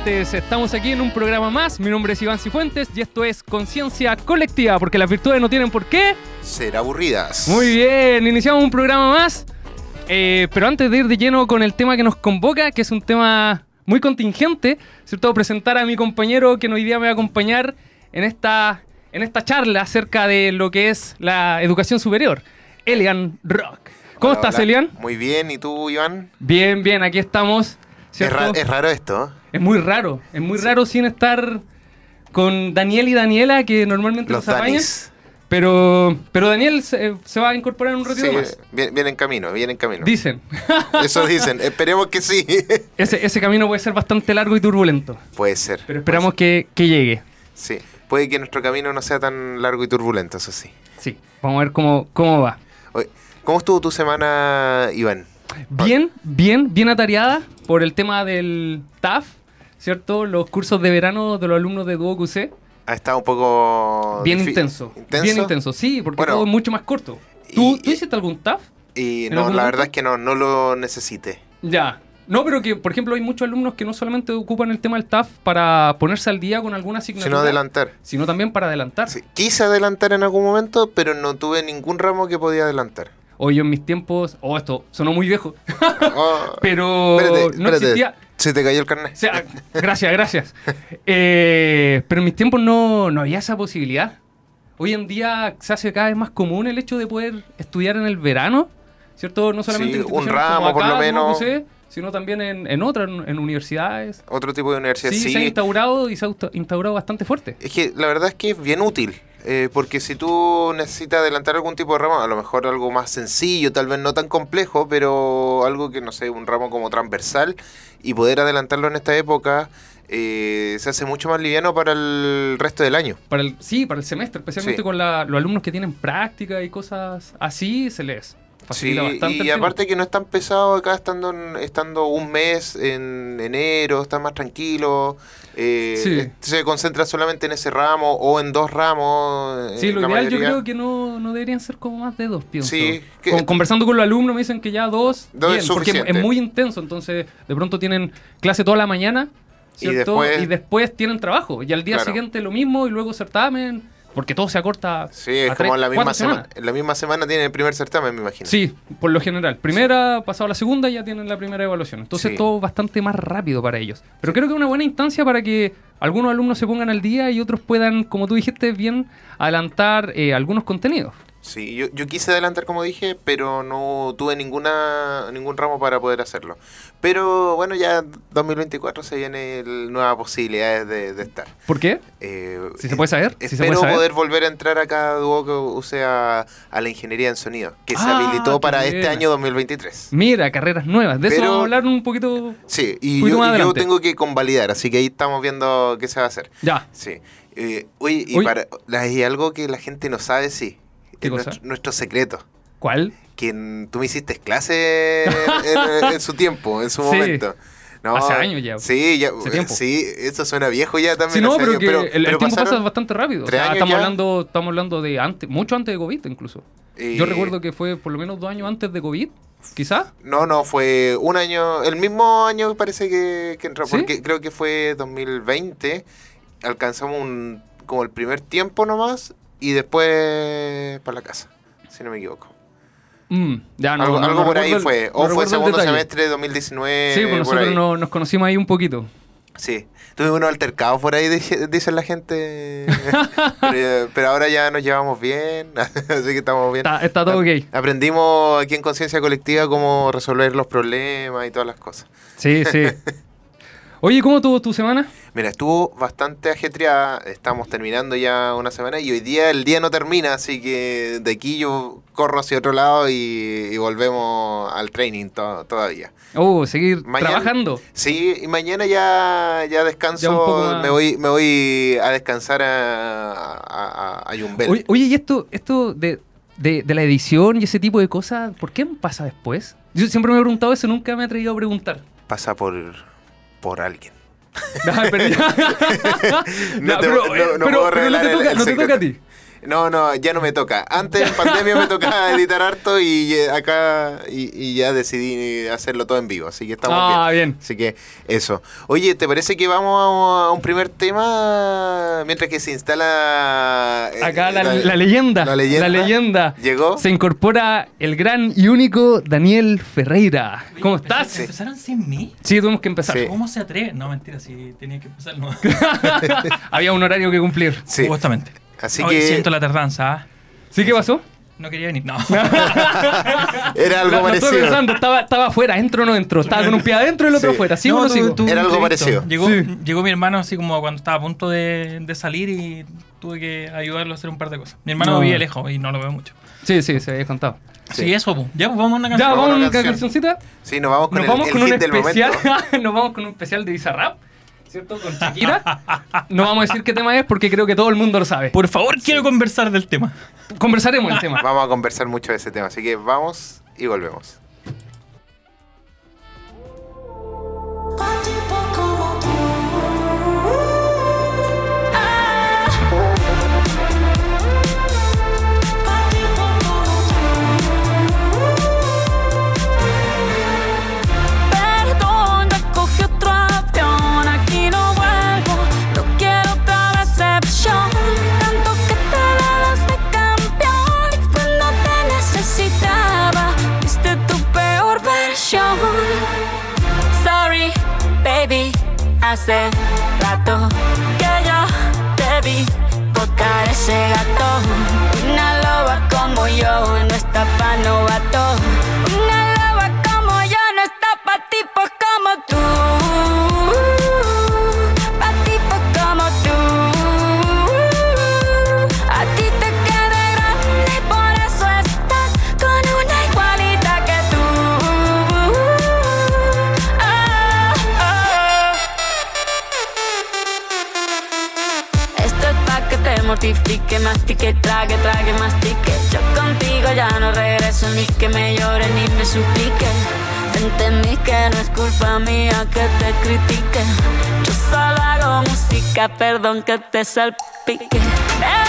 Cifuentes. Estamos aquí en un programa más. Mi nombre es Iván Cifuentes y esto es Conciencia Colectiva, porque las virtudes no tienen por qué ser aburridas. Muy bien, iniciamos un programa más. Eh, pero antes de ir de lleno con el tema que nos convoca, que es un tema muy contingente, ¿cierto? Presentar a mi compañero que hoy día me va a acompañar en esta, en esta charla acerca de lo que es la educación superior, Elian Rock. ¿Cómo estás, Elian? Muy bien, ¿y tú, Iván? Bien, bien, aquí estamos. Es, raro esto. Es muy raro, es muy raro sin estar con Daniel y Daniela, que normalmente los, los Pero, pero Daniel se, va a incorporar en un ratito más. Viene, en camino, viene en camino. Dicen. Eso dicen, esperemos que sí. ese, ese camino puede ser bastante largo y turbulento. Puede ser. Pero esperamos Que, que, llegue. Sí, puede que nuestro camino no sea tan largo y turbulento, eso sí. Sí, vamos a ver cómo, cómo va. ¿Cómo estuvo tu semana, Iván? Bien, bien, bien atareada por el tema del TAF, ¿cierto? Los cursos de verano de los alumnos de Duo QC. Ha estado un poco... Bien intenso, Bien intenso, sí, porque todo es mucho más corto. ¿Tú, hiciste algún TAF? Y no, la verdad es que no, no lo necesité. Ya. No, pero que, por ejemplo, hay muchos alumnos que no solamente ocupan el tema del TAF para ponerse al día con alguna asignatura. Sino adelantar. Sino también para adelantar. quise adelantar en algún momento, pero no tuve ningún ramo que podía adelantar. O yo en mis tiempos, oh, esto sonó muy viejo, oh, pero no existía... Se te cayó el carnet. gracias, gracias. Eh, pero en mis tiempos no, no había esa posibilidad. Hoy en día se hace cada vez más común el hecho de poder estudiar en el verano, ¿cierto? No solamente en un ramo, por lo menos. sino también en, en otras, en, universidades. Otro tipo de universidades, sí. se ha instaurado y se ha instaurado bastante fuerte. Es que la verdad es que es bien útil. Eh, porque si tú necesitas adelantar algún tipo de ramo, a lo mejor algo más sencillo, tal vez no tan complejo, pero algo que, no sé, un ramo como transversal, y poder adelantarlo en esta época, eh, se hace mucho más liviano para el resto del año. Para el, sí, para el semestre, especialmente con los alumnos que tienen práctica y cosas así, se les facilita sí, bastante. Y aparte que no es tan pesado acá estando, estando un mes en enero, está más tranquilo. Eh, se concentra solamente en ese ramo o en dos ramos. Eh, sí, lo ideal yo creo que no, no, deberían ser como más de dos, pienso. Sí, conversando con los alumnos me dicen que ya dos, bien, porque es muy intenso, entonces de pronto tienen clase toda la mañana, ¿cierto? Y después, tienen trabajo, y al día siguiente lo mismo, y luego certamen porque todo se acorta. Sí, es como la misma semana. La misma semana tiene el primer certamen, me imagino. Sí, por lo general. Primera, pasado la segunda, ya tienen la primera evaluación. Entonces todo bastante más rápido para ellos. Pero creo que es una buena instancia para que algunos alumnos se pongan al día y otros puedan, como tú dijiste, bien adelantar eh, algunos contenidos. Sí, yo, yo quise adelantar como dije, pero no tuve ninguna ningún ramo para poder hacerlo. Pero bueno, ya 2024 se viene nuevas posibilidades de, estar. ¿Por qué? Eh, si se puede saber. espero poder volver a entrar acá a Duoc, o sea, a la ingeniería en sonido, que se ah, habilitó para este año 2023. Mira, carreras nuevas. De eso vamos a hablar un poquito. Sí, y yo, yo, tengo que convalidar, así que ahí estamos viendo qué se va a hacer. Ya. Sí. Eh, oye, y para, hay algo que la gente no sabe, sí nuestro, secreto. ¿Cuál? Que tú me hiciste clase en, su tiempo, en su momento. hace años ya. Sí, ya, sí, eso suena viejo ya también. Sí, no, pero, el, tiempo pasa bastante rápido. estamos hablando, estamos hablando de antes, mucho antes de COVID incluso. Yo recuerdo que fue por lo menos dos años antes de COVID, quizás. No, no, fue un año, el mismo año parece que, que entró, porque creo que fue 2020. Alcanzamos un, como el primer tiempo nomás y después para la casa, si no me equivoco. Mm, ya no, algo, por ahí fue. O fue segundo semestre de 2019. Sí, pues nosotros nos conocimos ahí un poquito. Sí. Tuvimos unos altercados por ahí, dicen la gente. pero, ahora ya nos llevamos bien, así que estamos bien. Está, todo ok. Aprendimos aquí en Conciencia Colectiva cómo resolver los problemas y todas las cosas. Sí, sí. Oye, ¿cómo tuvo tu semana? Mira, estuvo bastante ajetreada. Estamos terminando ya una semana y hoy día el día no termina, así que de aquí yo corro hacia otro lado y, volvemos al training todavía. Oh, seguir trabajando. Sí, y mañana ya, ya descanso. me voy me voy a descansar a, a, a Yumbel. Oye, y esto, esto de, de, de la edición y ese tipo de cosas, ¿por qué pasa después? Yo siempre me he preguntado eso, nunca me he atrevido a preguntar. Pasa por por alguien. No, pero, no, te, puedo revelar no te toca, a ti. No, no, ya no me toca. Antes en pandemia me tocaba editar harto y acá y, y ya decidí hacerlo todo en vivo, así que estamos Ah, bien. bien. Así que eso. Oye, ¿te parece que vamos a, un primer tema mientras que se instala eh, Acá la, la leyenda, La leyenda. leyenda. Llegó. Se incorpora el gran y único Daniel Ferreira. ¿Cómo estás? ¿Empezaron sin mí? Sí, tuvimos que empezar. Sí. ¿Cómo se atreve? No, mentira, si tenía que empezar, no. Había un horario que cumplir. Sí. Justamente. Así Hoy que siento la tardanza, ¿ah? ¿Sí qué pasó? No quería venir, no. era algo estuve parecido. pensando, estaba, estaba afuera, entro o no entro. Estaba con un pie adentro y el otro Sí. afuera. ¿Sigo No, o no tú- sigo? tú- Era algo parecido. Llegó, Sí. llegó mi hermano así como cuando estaba a punto de, de salir y tuve que ayudarlo a hacer un par de cosas. Mi hermano No. vive lejos y no lo veo mucho. Sí, sí, se había contado. Sí. Sí, eso, pues. Ya, pues vamos a una Ya, canción. vamos Vamos a una cancioncita. Sí, nos vamos con Nos el, vamos el con un hit del especial. momento. Nos vamos con un especial de Bizarrap. ¿Cierto? Con Shakira. No vamos a decir qué tema es porque creo que todo el mundo lo sabe. Por favor, quiero conversar del tema. Conversaremos el tema. Vamos a conversar mucho de ese tema, así que vamos y volvemos. Sorry, baby, hace rato que yo te vi tocar ese gato. Una loba como yo no está pa' novato. Mortifique, mastique, trague, trague, mastique. Yo contigo ya no regreso ni que me llore ni me suplique. Entendí que no es culpa mía que te critique. Yo solo hago música, perdón que te salpique. Te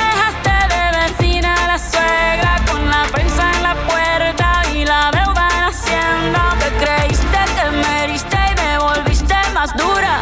dejaste de vecina la suegra con la prensa en la puerta y la deuda en Hacienda. Te creíste que me heriste y me volviste más dura.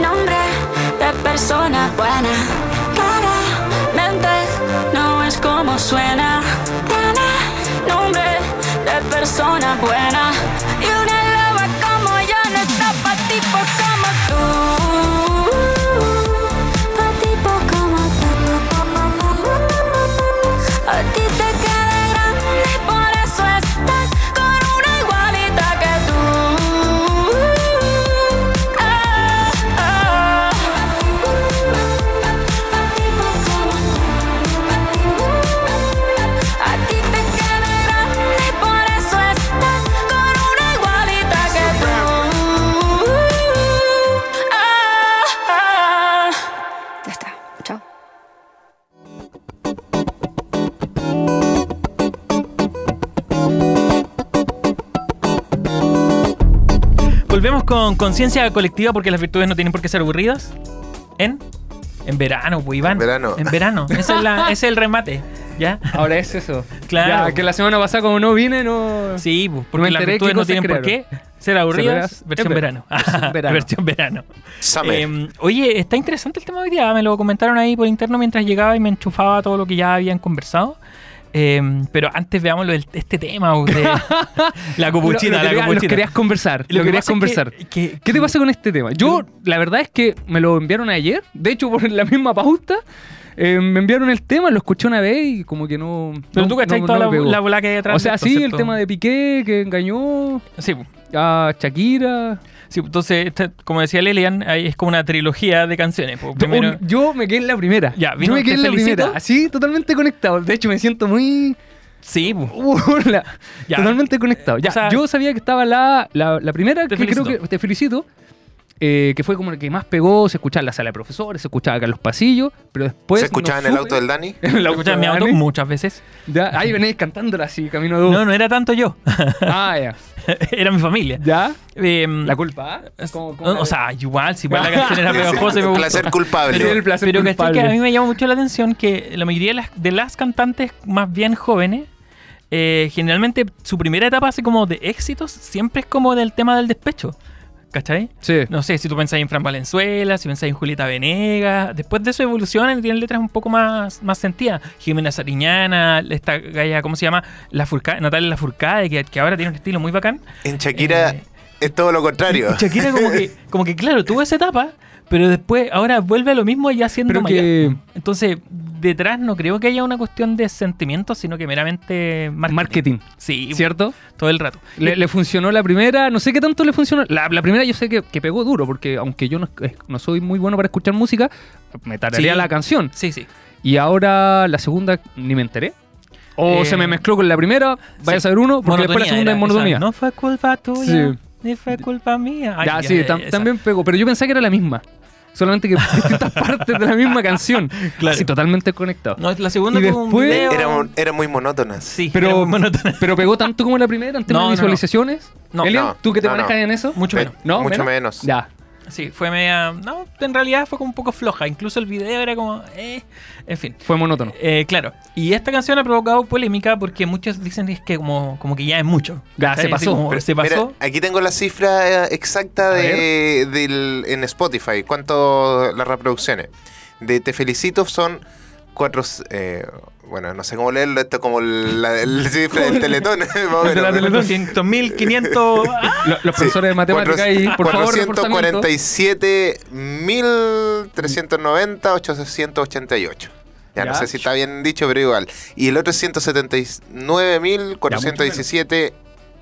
nombre de persona buena. Claramente no es como suena. Tiene nombre de persona buena. Y una loba como yo no está pa' tipos como con conciencia colectiva porque las virtudes no tienen por qué ser aburridas. En, en verano, pues Iván. En verano. En verano. Ese es, la- ese es el remate. ¿Ya? Ahora es eso. Claro. Ya, que la semana pasada como no vine, no... Sí, pues, porque las virtudes no tienen por qué crearon. Ser aburridas, Ser versión verano. Versión verano. versión verano. Eh, oye, está interesante el tema de hoy día. Me lo comentaron ahí por interno mientras llegaba y me enchufaba todo lo que ya habían conversado. Eh, pero antes veamos este tema de la copuchita. Lo- lo la quería- querías conversar. Lo Lo, que querías que- conversar. que- ¿Qué te pasa con este tema? Yo, la verdad es que me lo enviaron ayer. De hecho, por la misma pauta, eh, me enviaron el tema, lo escuché una vez y como que no. Pero no- tú cachai no- toda no la, bola que hay detrás. O sea, esto, sí, el tema de Piqué que engañó Sí, pu. a Shakira. Sí, entonces, esta- como decía Lilian, ahí es como una trilogía de canciones. Primero, Yo, yo me quedé en la primera. Ya, yo vino, me quedé en la felicito. primera. Así, totalmente conectado. De hecho, me siento muy. sí. Ya. Totalmente conectado. Ya, O sea, yo sabía que estaba la, la, la primera, Te que felicito. creo que te felicito. Eh, que fue como la que más pegó, se escuchaba en la sala de profesores, se escuchaba acá en los pasillos, pero después. ¿Se escuchaba en el auto del Dani? En el Lo auto escuchaba en mi auto muchas veces. Ya, ahí venéis cantándola así, camino de No, no era tanto yo. Ah, ya. era mi familia. ¿Ya? Em, La culpa. es- Como- como o sea, igual, si igual la canción era pegajosa gustó. placer culpable. El placer Pero culpable. que a mí me llama mucho la atención que la mayoría de las, de las cantantes más bien jóvenes, eh, generalmente su primera etapa así como de éxitos siempre es como del tema del despecho. ¿Cachai? Sí. No sé, si tú pensás en Fran Valenzuela, si pensás en Julieta Venegas, después de eso evolucionan y tienen letras un poco más, más sentidas. Jimena Sariñana, esta galla, ¿cómo se llama? La Furcade, Natalia Lafourcade, que, que ahora tiene un estilo muy bacán. En Shakira Eh, es todo lo contrario. Shakira como que, como que claro, tuvo esa etapa, pero después ahora vuelve a lo mismo ya siendo mayor. que- Entonces, detrás no creo que haya una cuestión de sentimientos, sino que meramente marketing. Marketing. Sí, ¿Cierto? todo el rato. Le, le funcionó la primera, no sé qué tanto le funcionó. La, la primera yo sé que, que pegó duro, porque aunque yo no, eh, no soy muy bueno para escuchar música, me tararía Sí. la canción. Sí, sí. Y ahora la segunda ni me enteré. O Eh, se me mezcló con la primera, vaya sí. a saber uno, porque después la segunda es monotonía. esa, No fue culpa tuya, Sí. Ni fue culpa mía. Ay, ya, sí, tam- esa. también pegó, pero yo pensé que era la misma. Solamente que distintas partes de la misma canción. Claro. Así, totalmente conectado. No, la segunda Y tuvo un después- video- Era, mon- era muy monótonas. Sí, Pero- era muy monótona. Pero pegó tanto como la primera en temas No, de no, no. visualizaciones. No. Elian, ¿tú que te no, manejas no. en eso? Mucho Pe- menos. ¿No? Mucho menos. Ya. Sí, fue media... No, en realidad fue como un poco floja. Incluso el video era como... Eh, en fin. Fue monótono. Eh, claro. Y esta canción ha provocado polémica porque muchos dicen es que como, como que ya es mucho. Ya, se pasó. como Pero, se mira, pasó. aquí tengo la cifra eh, exacta de, del, en Spotify. ¿Cuánto las reproducciones? De Te Felicito son cuatro... eh, bueno, no sé cómo leerlo. Esto es como la, la cifra del Teletón. El de la. Teletón. 200.000, 500... ¡Ah! Lo- Los profesores de matemáticas ahí, por favor, reforzamiento. 447.390, 888. Ya, no Ya. sé si está bien dicho, pero igual. Y el otro es 179.417,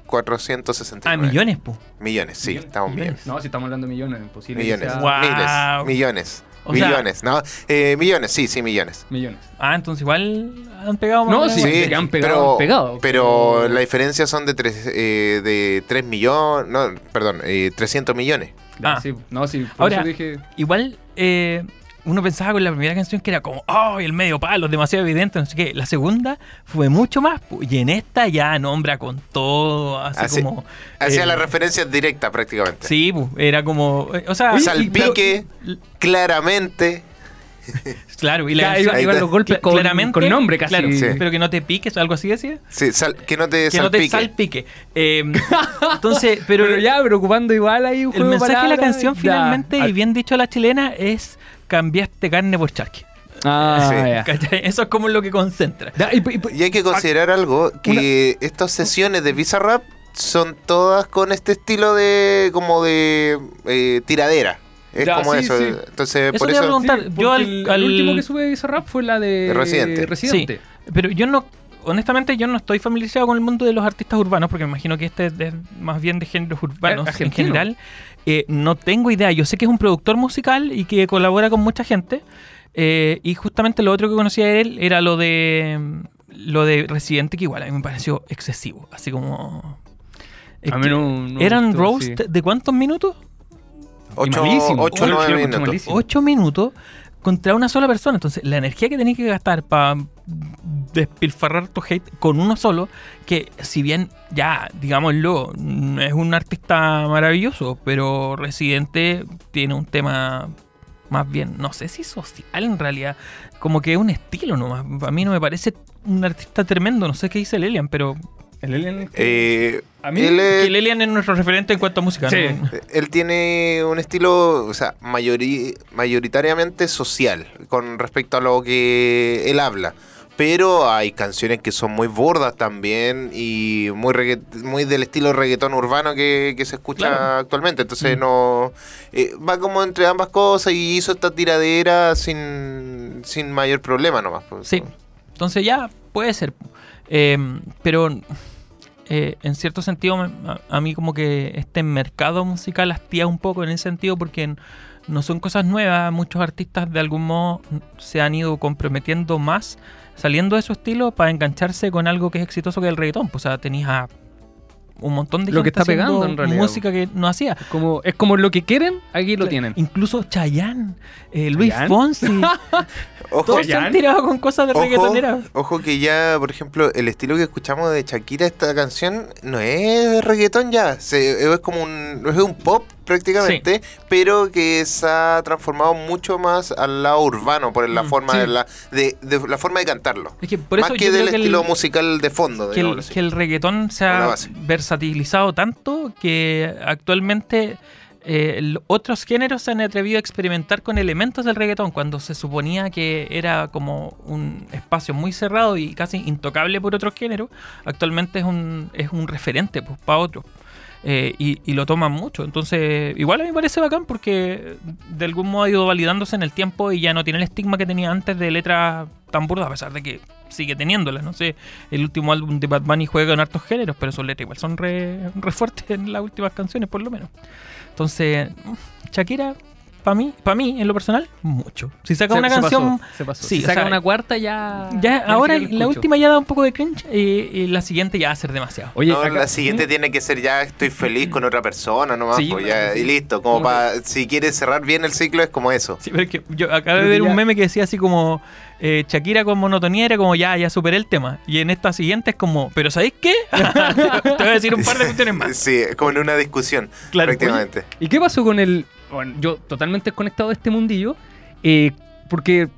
469. Ah, millones, po. Millones, sí, Millones. estamos bien. No, si estamos hablando de millones, imposible. Millones, sea- Guau. miles, millones, O sea- millones, ¿no? Eh, millones, sí, sí, millones. Millones. Ah, entonces igual han pegado más No, sí, de han pegado, pero, han pegado. pero la diferencia son de 3 de tres millones, no, perdón, eh, 300 millones. Ah. sí, no, sí, por Ahora- eso dije. Igual eh, uno pensaba con la primera canción que era como, oh, el medio palo, demasiado evidente, no sé qué. La segunda fue mucho más. Y en esta ya nombra con todo, así Así- como. Hacía eh, la referencia directa prácticamente. Sí, era como. eh, O sea, Oye, y- Salpique, claramente. claro, y la iba- iban los golpes con, claramente, con nombre casi. claro, Sí. pero que no te piques, algo así decía. Sí, sal- que no te Que no te salpique. salpique. Eh, entonces, pero, Pero, ya, preocupando igual ahí un el juego mensaje de la canción ya. finalmente, y bien dicho a la chilena, es cambiaste carne por charqui. Ah, Sí. Eso es como lo que concentra. Y- y- Y hay que considerar algo, que estas sesiones de Visa Rap son todas con este estilo de como de eh, tiradera. Es Ya, como sí, eso. sí. Entonces, Eso por te iba a eso... preguntar. sí, yo al- el, al- el último que sube ese rap fue la de De Residente. Residente. Pero yo no, honestamente, yo no estoy familiarizado con el mundo de los artistas urbanos, porque me imagino que este es de- más bien de géneros urbanos Eh, en general. Eh, no tengo idea. Yo sé que es un productor musical y que colabora con mucha gente. eh, y justamente lo otro que conocía de él era lo de lo de Residente, que igual a mí me pareció excesivo. Así como. A mí no- no ¿Eran gustó, roast sí. de cuántos minutos? 8 malísimo. o Ocho, 9 yo lo encuentro minutos. Ocho minutos contra una sola persona. Entonces, la energía que tenés que gastar para despilfarrar tu hate con uno solo, que si bien ya, digámoslo, es un artista maravilloso, pero Residente tiene un tema más bien, no sé si social en realidad, como que es un estilo nomás. A mí no me parece un artista tremendo, no sé qué dice Lelian, pero El Alien. Eh, A mí, él, es- Que Lelian es nuestro referente en cuanto a música. Sí. ¿no? él tiene un estilo, o sea, mayori- mayoritariamente social con respecto a lo que él habla. Pero hay canciones que son muy burdas también y muy del estilo reggaetón urbano que, que se escucha Claro. actualmente. Entonces Mm. no eh, va como entre ambas cosas y hizo esta tiradera sin, sin mayor problema nomás. pues. Sí. Entonces ya puede ser. Eh, pero eh, en cierto sentido a, mí como que este mercado musical hastía un poco en ese sentido porque no son cosas nuevas. Muchos artistas de algún modo se han ido comprometiendo más saliendo de su estilo para engancharse con algo que es exitoso que el reggaetón. Pues, o sea, tenías a un montón de Lo que está pegando, en realidad. música que no hacía. Como, es como lo que quieren, aquí lo tienen. Incluso Chayanne, eh, Luis ¿Chayanne? Fonsi, Ojo, todos se han tirado con cosas de Ojo, reggaetonera. ojo que ya, por ejemplo, el estilo que escuchamos de Shakira, esta canción, no es reggaetón ya, se- es como un, es un pop prácticamente, pero que se ha transformado mucho más al lado urbano por la Mm, forma sí. de la de, de la forma de cantarlo. Es que por más eso que yo del creo que el- estilo musical de fondo, que el, que el reggaetón se ha. Versatilizado tanto que actualmente eh, otros géneros se han atrevido a experimentar con elementos del reggaetón cuando se suponía que era como un espacio muy cerrado y casi intocable por otros géneros. Actualmente es un, es un referente pues, para otros. Eh, y, y lo toman mucho. Entonces, igual a mí me parece bacán porque de algún modo ha ido validándose en el tiempo y ya no tiene el estigma que tenía antes de letras tan burdas, a pesar de que sigue teniéndolas. No sé, el último álbum de Bad Bunny juega con hartos géneros, pero sus letras igual son re, re fuertes en las últimas canciones, por lo menos. Entonces, Shakira, para mí, para mí, en lo personal, mucho. Si saca Se- una se canción. pasó, se pasó. sí, si o saca sea, una cuarta ya. Ya, ahora la última ya da un poco de cringe y, y la siguiente ya va a ser demasiado. Oye, No, acá- la siguiente tiene que ser ya estoy feliz con otra persona nomás, Sí, pues, bueno, ya, sí. y listo, como para si quieres cerrar bien el ciclo es como eso. Sí, pero es que yo acabo de ver un meme que decía así como eh, Shakira con monotonía era como ya, ya superé el tema. Y en esta siguiente es como, ¿pero sabéis qué? te voy a decir un par de cuestiones más. Sí, es como en una discusión, Claro. prácticamente. ¿Y qué pasó con el. Bueno, yo totalmente desconectado de este mundillo. eh, porque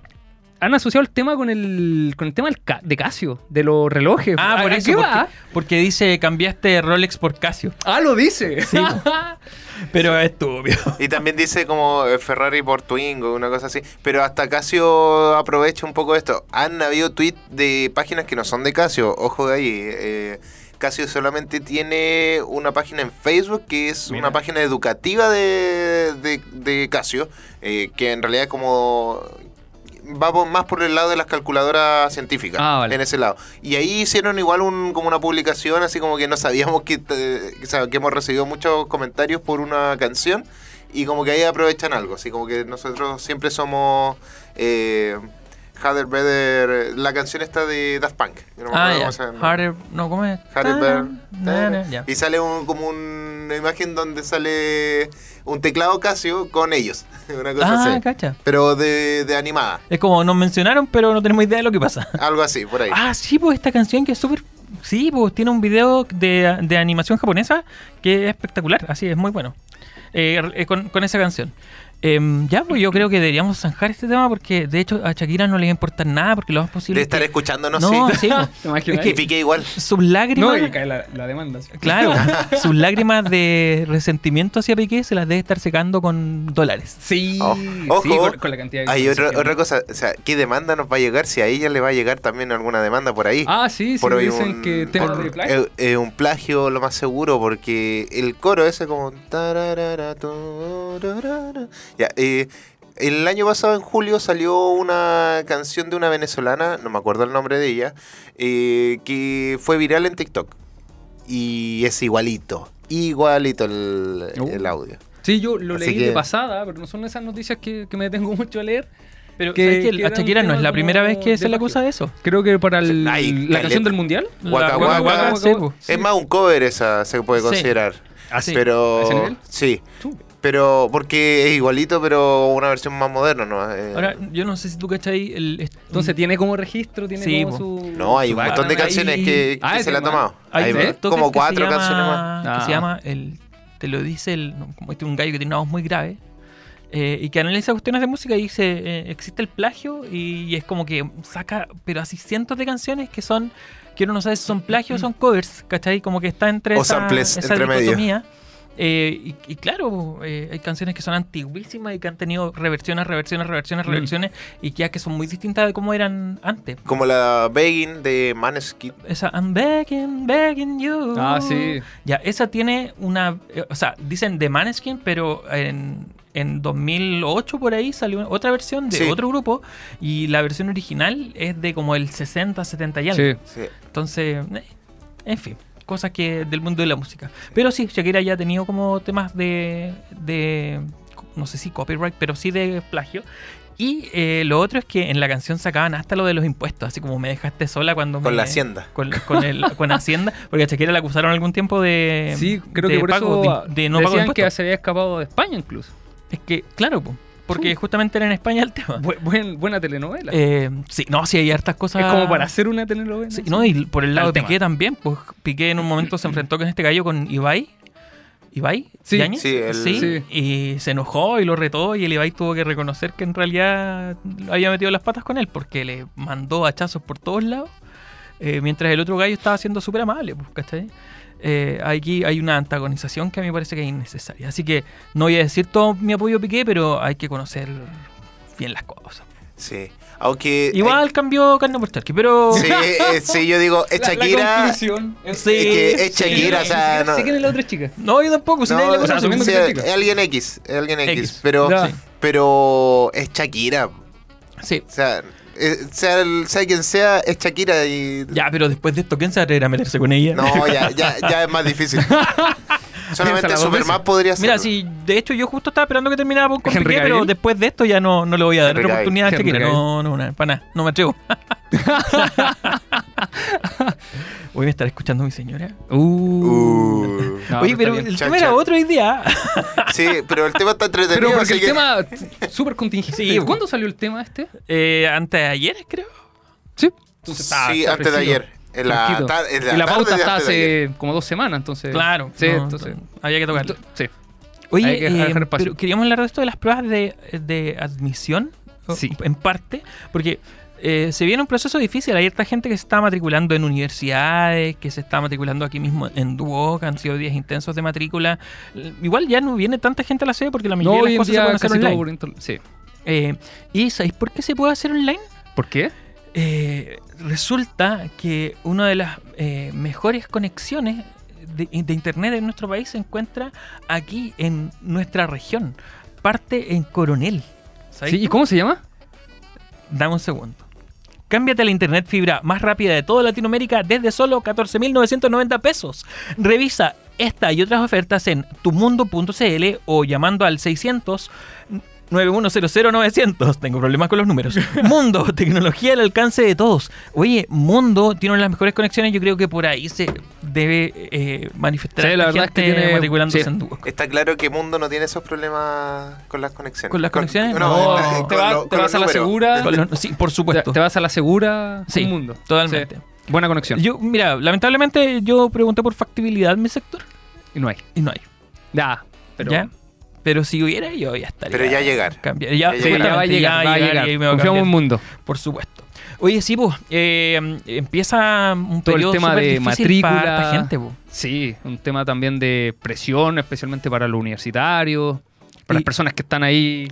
han asociado el tema con el, con el tema del ca- de Casio, de los relojes. Ah, ¿A- por eso, qué porque, va? porque dice cambiaste Rolex por Casio. Ah, lo dice. Sí, Pero es estúpido. Y también dice como eh, Ferrari por Twingo, una cosa así. Pero hasta Casio aprovecha un poco esto. Han habido tweets de páginas que no son de Casio. Ojo de ahí. eh, Casio solamente tiene una página en Facebook que es Mira. una página educativa de, de, de Casio. eh, que en realidad es como... Va por- más por el lado de las calculadoras científicas. Ah, vale. En ese lado. Y ahí hicieron igual un, como una publicación, así como que no sabíamos que, eh, que hemos recibido muchos comentarios por una canción y como que ahí aprovechan algo, así como que nosotros siempre somos eh, Harder Better, la canción está de Daft Punk. no Ah, ya. Harder, no, ¿cómo es? Harder Better. Y sale un, como una imagen donde sale un teclado Casio con ellos, una cosa Ah, así. cacha. Pero de, de animada, Es como nos mencionaron, pero no tenemos idea de lo que pasa. algo así, por ahí. Ah, sí, pues esta canción que es súper. Sí, pues tiene un video de, de animación japonesa que es espectacular, así es muy bueno. Eh, eh, con, con esa canción. Em, ya, pues yo creo que deberíamos zanjar este tema porque de hecho a Shakira no le va a importar nada porque lo más posible. de es estar que- escuchándonos, No, sí. sí, pues. Es que- piqué igual. sus lágrimas. No, y cae la, la demanda. sí. Claro, sus lágrimas de resentimiento hacia Piqué se las debe estar secando con dólares. Sí, Oh, sí, ojo, con, con la cantidad de Hay otra, otra cosa, o sea, ¿qué demanda nos va a llegar? Si a ella le va a llegar también alguna demanda por ahí. Ah, sí, sí, por hoy dicen un, que tema por- de plagio. eh, eh, un plagio lo más seguro, porque el coro ese como... tararara. Ya, eh, el año pasado, en julio, salió una canción de una venezolana, no me acuerdo el nombre de ella, eh, que fue viral en TikTok. Y es igualito, igualito el, Uh. el audio. Sí, yo lo Así leí que- de pasada, pero no son esas noticias que, que me detengo mucho a leer. Pero Que- que a Shakira no es la primera vez que se le acusa de eso. Creo que para el- Ay, la canción del mundial. Waka La- Waka, Waka, sí. Es más un cover esa, se puede Sí. considerar. Ah, sí. Pero ¿A ese nivel? sí, Tú. Pero porque es igualito, pero una versión más moderna, ¿no? Eh, Ahora, yo no sé si tú cachai el... Entonces tiene como registro, tiene Sí, como su. no, hay su un montón de canciones ahí. que, que Ah, se le ha tomado. Hay Hay como cuatro se llama- canciones más. Que Ah. se llama el. Te lo dice el. Como este un gallo que tiene una voz muy grave. eh, y que analiza cuestiones de música y dice: eh, existe el plagio y, es como que saca, pero así cientos de canciones que son que uno no sabe si son plagios o son covers, ¿cachai? Como que está entre O esa, samples esa entre medio. Eh, y, y claro, eh, hay canciones que son antiguísimas y que han tenido reversiones, reversiones, reversiones, Mm. reversiones, y que ya que son muy distintas de cómo eran antes. Como la Begging de Maneskin. Esa I'm begging, begging you. Ah, sí. Ya, esa tiene una. eh, o sea, dicen de Maneskin, pero en, en 2008 por ahí salió otra versión de Sí. otro grupo. Y la versión original es de como el 60, 70 y algo. Sí. Sí. Entonces, eh, en fin, cosas que del mundo de la música. Pero sí, Shakira ya ha tenido como temas de, de no sé si copyright, pero sí de plagio. Y eh, lo otro es que en la canción sacaban hasta lo de los impuestos, así como me dejaste sola cuando Con me- la Hacienda. Con, con el, con Hacienda, porque a Shakira la acusaron algún tiempo de. Sí, creo de que por pago, eso de, de no pago de decían que impuestos. se había escapado de España incluso. Es que, claro, po, porque Sí. justamente era en España el tema. Bu- buen- buena telenovela. Eh, sí, no, sí hay hartas cosas. es como para hacer una telenovela. Sí, sí. no, y por el lado de. Piqué también, pues Piqué en un momento se enfrentó con este gallo con Ibai. ¿Ibai? Sí. ¿Yáñez? Sí, el- Sí. Y se enojó y lo retó y el Ibai tuvo que reconocer que en realidad había metido las patas con él porque le mandó hachazos por todos lados. eh, mientras el otro gallo estaba siendo súper amable, pues, ¿cachai? Eh, aquí hay una antagonización que a mí me parece que es innecesaria. Así que no voy a decir todo mi apoyo a Piqué, pero hay que conocer bien las cosas. Sí. Aunque. Igual cambió carne por pero... sí, eh, sí, yo digo, es La- la Shakira. conclusión es- Sí, es que es sí. Shakira, o sea, no. Sé quién es la otra chica. No, yo tampoco, si No, nadie la o sea, conoce. sí, que es alguien X, es alguien X, X. pero. Sí. pero es Shakira. O Sí. sea, eh, sea, el- sea quien sea, es Shakira y Ya, pero después de esto, ¿quién se va a meterse con ella? no, ya, ya, ya es más difícil. Solamente Superman podría ser. Mira, sí, de hecho yo justo estaba esperando que terminara con ¿Henry Piqué, pero después de esto ya no, no le voy a dar Henry otra oportunidad a Shakira. No, no, no, para nada, no me atrevo. Voy a estar escuchando a mi señora. Uh. Uh. No, Oye, pero el Chan, tema era otro hoy día. Sí, pero el tema está entretenido. Pero porque el que- tema súper contingente. Sí. ¿Cuándo salió el tema este? Eh, antes de ayer, creo. Sí. Sí, antes de ayer. En la, Fresquito. tar- en la y la tarde pauta está hace como dos semanas, entonces. Claro. Sí, no, entonces. Había que tocarlo. Sí. Oye, que eh, pero queríamos hablar de esto de las pruebas de, de admisión, Sí. en parte, porque eh, se viene un proceso difícil. Hay harta gente que se está matriculando en universidades, que se está matriculando aquí mismo en Duoc, han sido días intensos de matrícula. Igual ya no viene tanta gente a la sede porque la mayoría de las cosas se pueden hacer todo online. internet. Sí. Eh, ¿Y sabéis por qué se puede hacer online? ¿Por qué? Eh, resulta que una de las eh, mejores conexiones de, de internet en nuestro país se encuentra aquí en nuestra región. Parte en Coronel. ¿Sabéis Sí, ¿Y cómo se llama? Dame un segundo. Cámbiate la internet fibra más rápida de toda Latinoamérica desde solo 14.990 pesos. Revisa esta y otras ofertas en tumundo.cl o llamando al 600 9100900. Tengo problemas con los números. Mundo, tecnología al alcance de todos. Oye, Mundo tiene una de las mejores conexiones. Yo creo que por ahí se debe eh, manifestar Sí, la verdad es que tiene- matriculándose sí. en Duoc. Está claro que Mundo no tiene esos problemas con las conexiones. ¿Con las conexiones? no, te con va- lo- te con vas a la segura. Con los- sí, por supuesto. te vas a la segura Sí, un mundo. totalmente. Sí. Buena conexión. Yo, mira, lamentablemente yo pregunté por factibilidad en mi sector Y no hay. y no hay. Ya. Pero. ¿Ya? Pero si hubiera, yo ya estaría. Pero ya llegar. cambiar. Ya, Ya Sí, ya va a llegar, va a llegar. a Confiamos en cambiar, mundo. Por supuesto. Oye, sí, pues, eh, empieza un Todo el periodo tema súper de difícil para matrícula. harta gente, po. Sí, un tema también de presión, especialmente para los universitarios, para Y- las personas que están ahí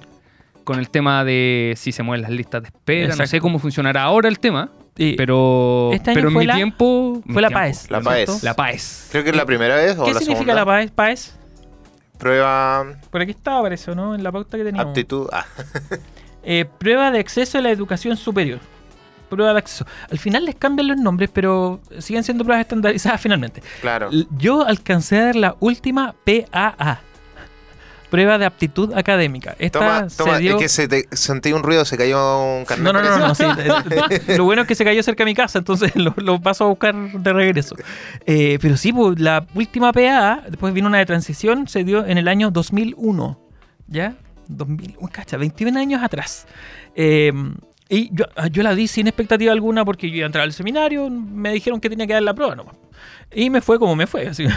con el tema de si se mueven las listas de espera. No sé cómo funcionará ahora el tema, Y pero, Este año pero en mi la- tiempo... mi fue la tiempo, PAES. La ¿no es PAES. La PAES. Creo que es la primera vez o ¿Qué la significa segunda. la PAES? PAES? Prueba Por aquí estaba, parece, ¿no? En la pauta que teníamos. aptitud. Ah, Eh, prueba de acceso a la educación superior. Prueba de acceso. Al final les cambian los nombres, pero siguen siendo pruebas estandarizadas finalmente. claro. Yo alcancé a dar la última PAA. Prueba de aptitud académica. Esta Toma, se dio... es que se te, sentí un ruido, se cayó un carnet. No, no, no, no, no, sí. Eh, Lo bueno es que se cayó cerca de mi casa, entonces lo, lo paso a buscar de regreso. Eh, pero sí, pues, la última PA, después vino una de transición, se dio en el año 2001. ¿Ya? 2000, uy, cacha, 21 años atrás. Eh, y yo, yo la di sin expectativa alguna porque yo iba a entrar al seminario, me dijeron que tenía que dar la prueba nomás. Y me fue como me fue. Así.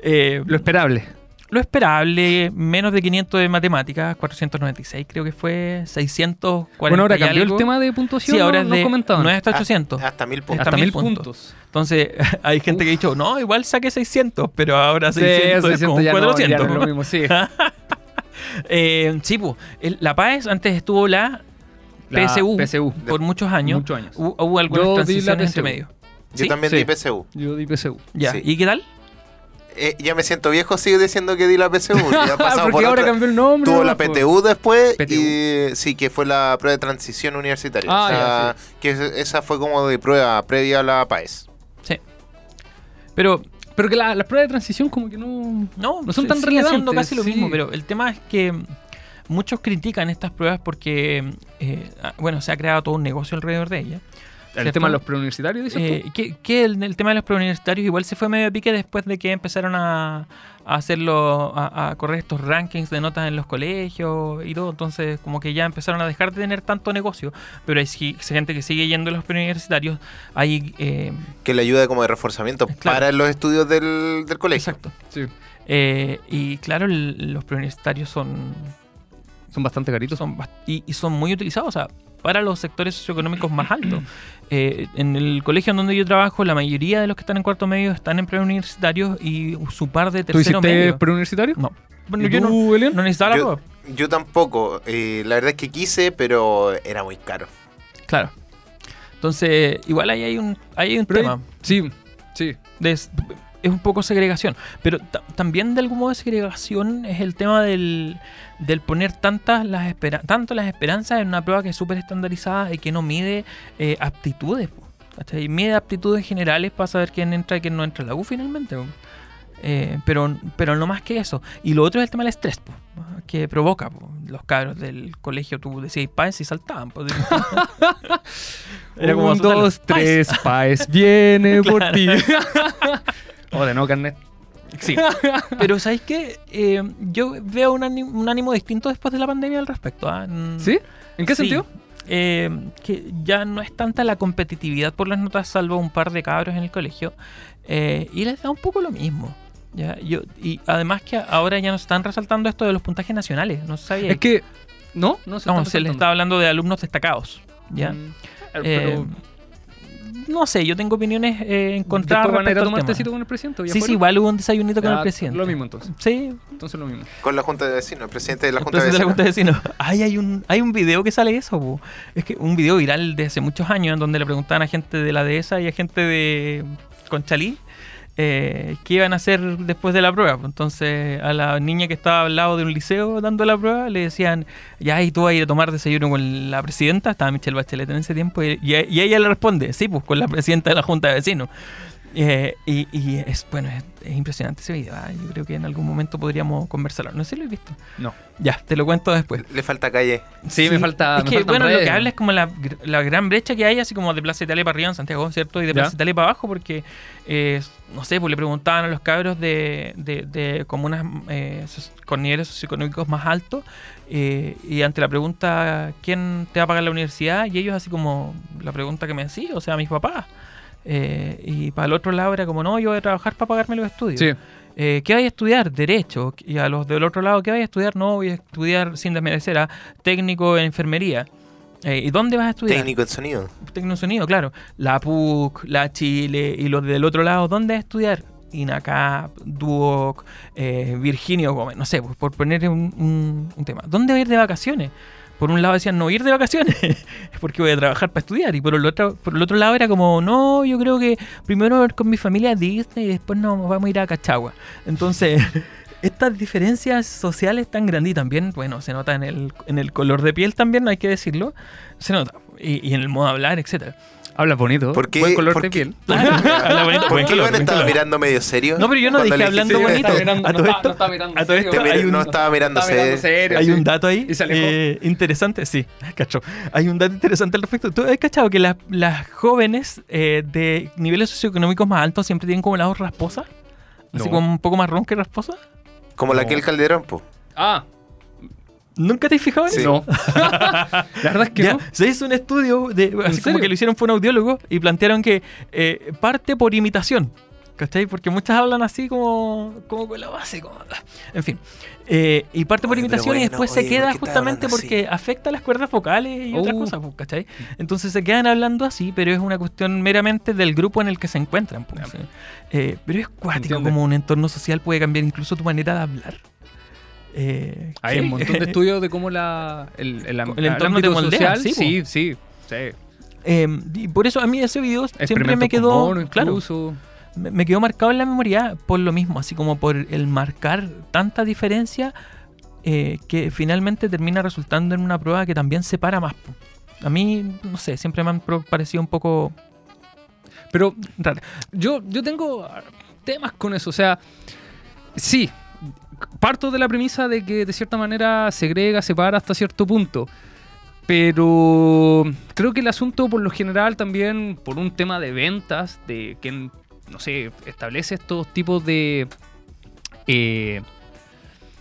Eh, Lo esperable. Lo esperable, menos de 500 de matemáticas, 496 creo que fue, 640 Bueno, ahora y cambió algo. el tema de puntuación. Sí, ahora no, es no de, comentaban. no es hasta 800. Hasta mil puntos. hasta hasta mil mil puntos. puntos. Entonces, hay gente que ha dicho, no, igual saqué 600, pero ahora Sí, 600 es como ya no, 400. ya no es lo mismo, sí. Eh, sí, pues, el- la PAES antes estuvo la, La PSU, PSU. por muchos años. Muchos años. Hubo, hubo algunas Yo transiciones entre medio. Yo ¿Sí? también Sí. di PSU. Yo di PSU. Ya. Sí. ¿Y qué tal? Eh, ya me siento viejo, sigo diciendo que di la PSU. Ya Porque por ahora otra. cambió el nombre. Tuvo la. PTU después PTU. y sí, que fue la prueba de transición universitaria. Ah, o sea, ya, que es- esa fue como de prueba previa a la PAES. Sí. Pero Pero que la- las pruebas de transición como que no... no, No son tan sigue relevantes, casi lo sí. mismo. Pero el tema es que muchos critican estas pruebas porque, eh, ah, bueno, se ha creado todo un negocio alrededor de ellas. El ¿cierto? tema de los preuniversitarios, dices Eh, tú? que, que el, el tema de los preuniversitarios igual se fue medio pique después de que empezaron a, a hacerlo, a, a correr estos rankings de notas en los colegios y todo. Entonces, como que ya empezaron a dejar de tener tanto negocio. Pero hay gente que sigue yendo a los preuniversitarios. Hay. eh, Que le ayuda como de reforzamiento Claro. para los estudios del, del colegio. exacto. Sí. Eh, y claro, el- los preuniversitarios son. Son bastante caritos. son bast- y, y son muy utilizados. O sea, para los sectores socioeconómicos más altos. Eh, en el colegio en donde yo trabajo, la mayoría de los que están en cuarto medio están en preuniversitarios y su par de ¿Tú tercero hiciste medio. preuniversitario? No. Bueno, ¿Y yo no, tú, Elian? no necesitaba la Yo, prueba. yo tampoco. eh, la verdad es que quise, pero era muy caro. Claro. Entonces, igual ahí hay un, ahí hay un Pero hay- tema. Sí, sí. de- es un poco segregación. Pero ta- también de algún modo de segregación es el tema del, del poner tantas las espera- tanto las esperanzas en una prueba que es súper estandarizada y que no mide eh, aptitudes. ¿cachai? Mide aptitudes generales para saber quién entra y quién no entra a la U finalmente. Eh, pero, pero no más que eso. Y lo otro es el tema del estrés po, que provoca. po. Los cabros del colegio, tú decías paes y saltaban. po. Era como Un, dos, tres, Paes viene por Claro. ti. o de no, carnet. Sí. Pero ¿sabéis qué? Eh, yo veo un ánimo, un ánimo distinto después de la pandemia al respecto. ¿ah? Mm, ¿Sí? ¿En qué sí. sentido? Eh, que ya no es tanta la competitividad por las notas, salvo un par de cabros en el colegio. eh, y les da un poco lo mismo. ¿ya? Yo, y además que ahora ya nos están resaltando esto de los puntajes nacionales. No sabía. Es que... ¿No? No se, no, está se les está hablando de alumnos destacados. ¿ya? Mm, Eh, Pero... no sé, yo tengo opiniones eh, encontradas ¿Después van a ir a tomar tecito con el presidente? ¿Ya Sí, sí, igual hubo un desayunito con el presidente. Lo mismo entonces. Sí, Entonces lo mismo. Con la Junta de Vecinos, el presidente de la El Junta de presidente de la Vecinos. Junta de Vecinos. Ay, hay un, hay un video que sale eso, po. Es que un video viral de hace muchos años en donde le preguntaban a gente de la dehesa y a gente de Conchalí eh, qué iban a hacer después de la prueba. po. Entonces, a la niña que estaba al lado de un liceo dando la prueba, le decían, ya, ¿y tú vas a ir a tomar desayuno con la presidenta? Estaba Michelle Bachelet en ese tiempo. Y, y- y ella le responde, sí, pues con la presidenta de la Junta de Vecinos. Eh, y, y es bueno, es, es impresionante ese video. ah, Yo creo que en algún momento podríamos conversarlo. No sé si lo he visto. No. Ya, te lo cuento después. Le falta calle. Sí, me falta- Es me que, bueno, lo que habla es como la, gr- la gran brecha que hay, así como de Plaza Italia para arriba en Santiago, ¿cierto? Y de Ya. Plaza Italia para abajo, porque, eh, no sé, pues le preguntaban a los cabros de, de, de comunas eh, con niveles socioeconómicos más altos, eh, y ante la pregunta, ¿quién te va a pagar la universidad? Y ellos, así como la pregunta que me decía, o sea, mis papás. Eh, y para el otro lado era como, no, yo voy a trabajar para pagarme los estudios. Sí. Eh, ¿Qué vais a estudiar? Derecho. Y a los del otro lado, ¿qué vais a estudiar? No, voy a estudiar sin desmerecer a técnico en enfermería. Eh, ¿Y dónde vas a estudiar? Técnico en sonido. Técnico en sonido, claro. La PUC, la Chile y los del otro lado, ¿dónde vas a estudiar? INACAP, Duoc, eh, Virginio Gómez, no sé, pues, por poner un, un- un tema. ¿Dónde va a ir de vacaciones? Por un lado decían no ir de vacaciones, porque voy a trabajar para estudiar. Y por el otro, por el otro lado era como, no, yo creo que primero ver con mi familia a Disney y después nos vamos a ir a Cachagua. Entonces, estas diferencias sociales tan grandes y también, bueno, se nota en el, en el color de piel también, hay que decirlo. Se nota. Y, y en el modo de hablar, etcétera. Habla bonito. ¿Por qué- Buen color por de qué- piel. Habla bonito, ¿Por qué Iván estaba mirando medio serio? No, pero yo no Cuando dije le hablando bonito. estaba mirando- a no todo estaba- esto, no estaba mirando a todo serio, esto Te hay mir- un, no estaba mirando serio. serio, hay sí. un dato ahí Y se alejó. eh, interesante, sí, cacho. Hay un dato interesante al respecto. ¿Tú has cachado que las, las jóvenes eh, de niveles socioeconómicos más altos siempre tienen como la voz rasposa? Así No. como un poco más ron que rasposa. Como la No. que el Calderón, po. Ah, ¿Nunca te has fijado en Sí. eso? no. la verdad es que Ya, no. Se hizo un estudio, de, así como que lo hicieron fue un audiólogo y plantearon que eh, parte por imitación. ¿Cachai? Porque muchas hablan así como, como con la base. Como... En fin. Eh, y parte por Oye, imitación y después oye, se queda ¿por qué estás justamente porque afecta las cuerdas vocales y otras Oh. cosas, pues, ¿cachai? Entonces se quedan hablando así, pero es una cuestión meramente del grupo en el que se encuentran. pues, ¿sí? Eh, pero es cuático como un entorno social puede cambiar incluso tu manera de hablar. Eh, Hay un montón de estudios de cómo la, el, el, entorno te moldea, social. sí, Sí, sí. Eh, y por eso a mí ese video siempre me quedó. claro, me, me quedó marcado en la memoria por lo mismo, así como por el marcar tanta diferencia eh, que finalmente termina resultando en una prueba que también separa más. A mí, no sé, siempre me han parecido un poco Pero yo, yo tengo temas con eso. O sea, sí, parto de la premisa de que de cierta manera segrega, separa hasta cierto punto. Pero creo que el asunto por lo general también por un tema de ventas, de quien, no sé, establece estos tipos de... eh,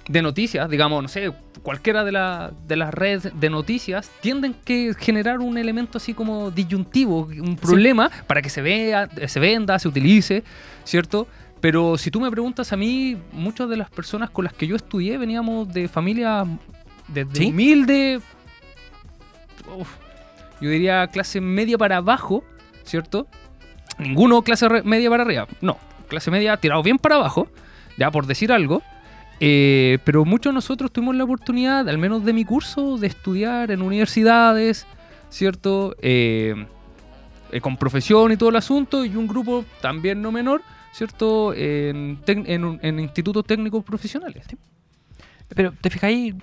de noticias, digamos, no sé, cualquiera de, la- de las redes de noticias, tienden que generar un elemento así como disyuntivo, un problema para que se vea, se venda, se utilice, ¿cierto? Pero si tú me preguntas a mí, muchas de las personas con las que yo estudié veníamos de familias desde ¿Sí? humilde, uf, yo diría clase media para abajo, ¿cierto? Ninguno clase media para arriba, no, clase media tirado bien para abajo, ya por decir algo. Eh, pero muchos de nosotros tuvimos la oportunidad, al menos de mi curso, de estudiar en universidades, ¿cierto? Eh, eh, con profesión y todo el asunto, y un grupo también no menor, ¿cierto? En, en un- en institutos técnicos profesionales. Pero te fijáis,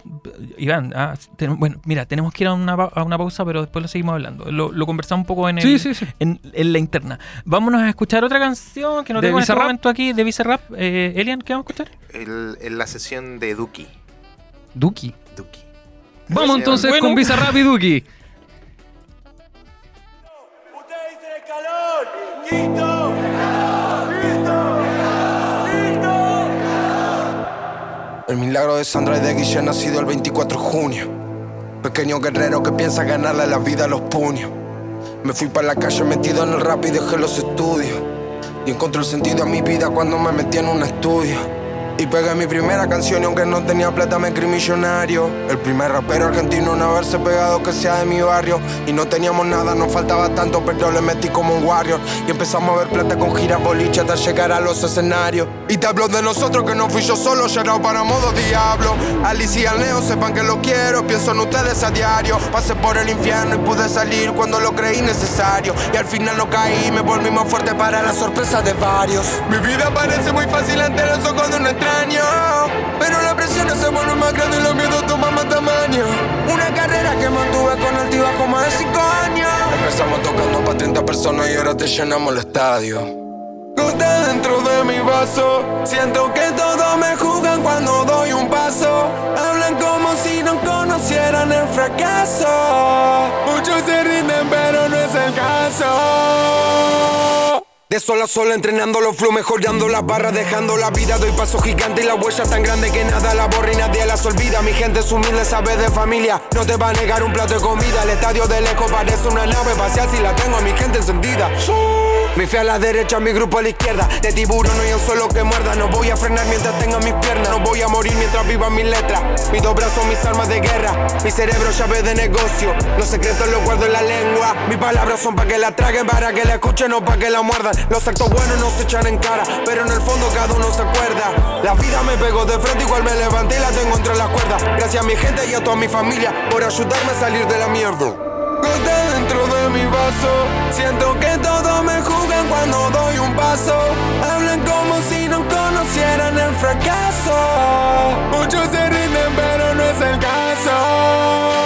Iván, ah, ten- bueno, mira, tenemos que ir a una, a una pausa, pero después lo seguimos hablando. Lo, lo conversamos un poco en, el, Sí, sí, sí. En, en la interna. Vámonos a escuchar otra canción que no ¿De tengo en este momento aquí, de Bizarrap. Eh, Elian, ¿qué vamos a escuchar? El- en la sesión de Duki. Duki. Duki. Vamos entonces bueno. con Bizarrap y Duki. Usted dice el calor. Quito. El milagro de Sandra y de Guille nacido el 24 de junio. Pequeño guerrero que piensa ganarle la vida a los puños. Me fui para la calle metido en el rap y dejé los estudios. Y encontré el sentido a mi vida cuando me metí en un estudio. Y pegué mi primera canción y aunque no tenía plata me creí millonario. El primer rapero argentino en haberse pegado que sea de mi barrio. Y no teníamos nada, nos faltaba tanto, pero le metí como un warrior. Y empezamos a ver plata con giras boliche hasta llegar a los escenarios. Y te hablo de nosotros que no fui yo solo, llegado para modo diablo. Alice y al Neo sepan que lo quiero, pienso en ustedes a diario. Pasé por el infierno y pude salir cuando lo creí necesario. Y al final no caí, me volví más fuerte para la sorpresa de varios. Mi vida parece muy fácil ante los ojos de un extraño. Pero la presión se vuelve más grande y los miedos toman más tamaño. Una carrera que mantuve con altibajo más de 5 años. Empezamos tocando para 30 personas y ahora te llenamos el estadio. Gota dentro de mi vaso. Siento que todos me juzgan cuando doy un paso. Hablan como si no conocieran el fracaso. Muchos se rinden, pero no es el caso. De sol a entrenando los flow, mejorando las barras, dejando la vida. Doy paso gigante y la huella tan grande que nada la borra y nadie las olvida. Mi gente es humilde, sabe de familia. No te va a negar un plato de comida. El estadio de lejos parece una nave espacial si la tengo a mi gente encendida. Mi fe a la derecha, mi grupo a la izquierda. De tiburón no hay un solo que muerda. No voy a frenar mientras tenga mis piernas. No voy a morir mientras viva mis letras. Mis dos brazos, mis armas de guerra. Mi cerebro, llave de negocio. Los secretos los guardo en la lengua. Mis palabras son para que la traguen, para que la escuchen, no para que la muerdan. Los actos buenos no se echan en cara, pero en el fondo cada uno se acuerda. La vida me pegó de frente, igual me levanté y la tengo entre las cuerdas. Gracias a mi gente y a toda mi familia por ayudarme a salir de la mierda. Gota dentro de mi vaso. Siento que todos me juzgan cuando doy un paso. Hablan como si no conocieran el fracaso. Muchos se rinden, pero no es el caso.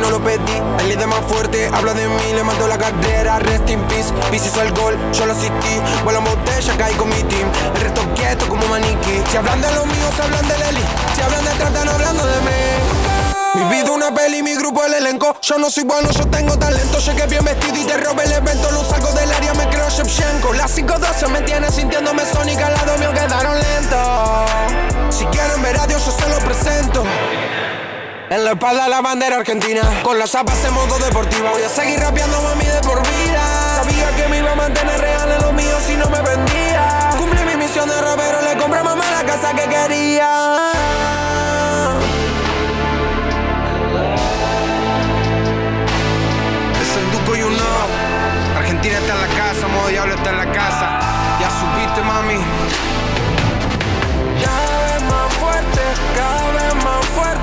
No lo pedí. El líder más fuerte habla de mí, le mando la carrera. Rest in peace. Bici hizo el gol, yo lo asistí. Vuelan botella, caí con mi team. El resto quieto como maniquí. Si hablan de los míos, hablan de Leli. Si hablan de trata, no hablando de mí. Mi vida una peli, mi grupo el elenco. Yo no soy bueno, yo tengo talento. Llegué bien vestido y te robé el evento. No salgo del área, me creo Shevchenko. La 512 me tiene sintiéndome sónica. Al lado mío quedaron lentos. Si quieren ver a Dios, yo se lo presento. En la espalda la bandera argentina, con las zapas en modo deportiva. Voy a seguir rapeando mami de por vida. Sabía que me iba a mantener real en lo mío si no me vendía. Cumplí mi misión de rapero, le compré a mamá la casa que quería. Es el Duco y you know. Argentina está en la casa, modo diablo está en la casa. Ya supiste mami.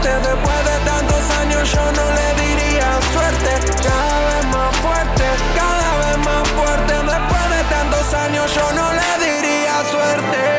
Después de tantos años yo no le diría suerte. Cada vez más fuerte, cada vez más fuerte. Después de tantos años yo no le diría suerte.